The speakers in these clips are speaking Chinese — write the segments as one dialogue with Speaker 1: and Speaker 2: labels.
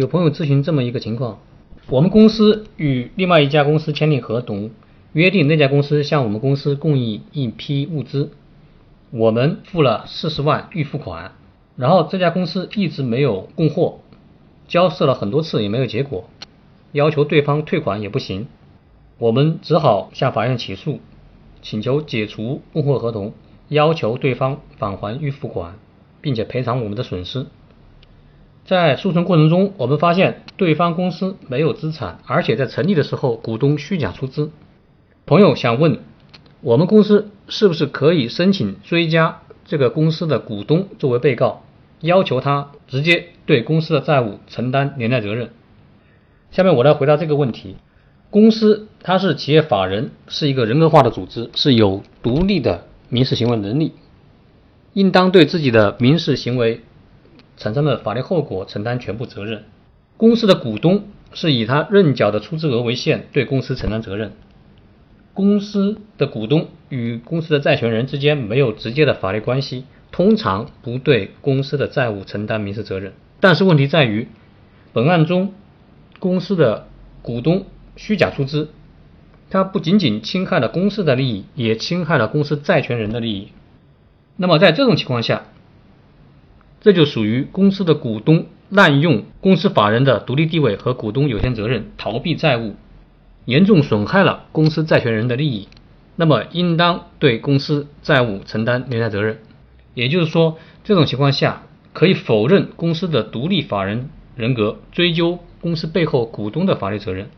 Speaker 1: 有朋友咨询这么一个情况：我们公司与另外一家公司签订合同，约定那家公司向我们公司供应一批物资，我们付了四十万预付款，然后这家公司一直没有供货，交涉了很多次也没有结果，要求对方退款也不行，我们只好向法院起诉，请求解除供货合同，要求对方返还预付款，并且赔偿我们的损失。在诉讼过程中，我们发现对方公司没有资产，而且在成立的时候股东虚假出资。朋友想问，我们公司是不是可以申请追加这个公司的股东作为被告，要求他直接对公司的债务承担连带责任？下面我来回答这个问题。公司它是企业法人，是一个人格化的组织，是有独立的民事行为能力，应当对自己的民事行为。产生的法律后果承担全部责任。公司的股东是以他认缴的出资额为限，对公司承担责任。公司的股东与公司的债权人之间没有直接的法律关系，通常不对公司的债务承担民事责任。但是问题在于，本案中公司的股东虚假出资，它不仅仅侵害了公司的利益，也侵害了公司债权人的利益。那么在这种情况下，这就属于公司的股东滥用公司法人的独立地位和股东有限责任，逃避债务，严重损害了公司债权人的利益，那么应当对公司债务承担连带责任。也就是说，这种情况下可以否认公司的独立法人人格，追究公司背后股东的法律责任。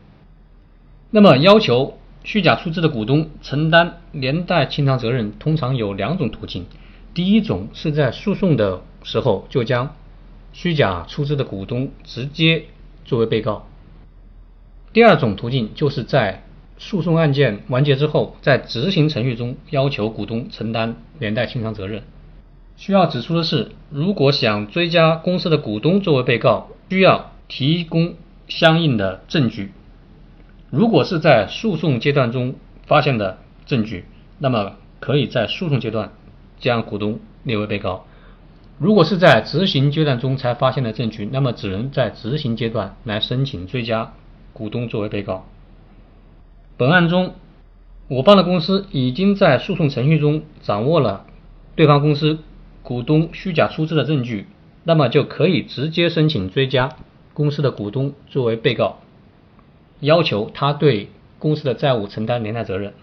Speaker 1: 那么，要求虚假出资的股东承担连带清偿责任，通常有两种途径。第一种是在诉讼的时候就将虚假出资的股东直接作为被告。第二种途径就是在诉讼案件完结之后，在执行程序中要求股东承担连带清偿责任。需要指出的是，如果想追加公司的股东作为被告，需要提供相应的证据。如果是在诉讼阶段中发现的证据，那么可以在诉讼阶段。将股东列为被告。如果是在执行阶段中才发现的证据，那么只能在执行阶段来申请追加股东作为被告。本案中，我方的公司已经在诉讼程序中掌握了对方公司股东虚假出资的证据，那么就可以直接申请追加公司的股东作为被告，要求他对公司的债务承担连带责任。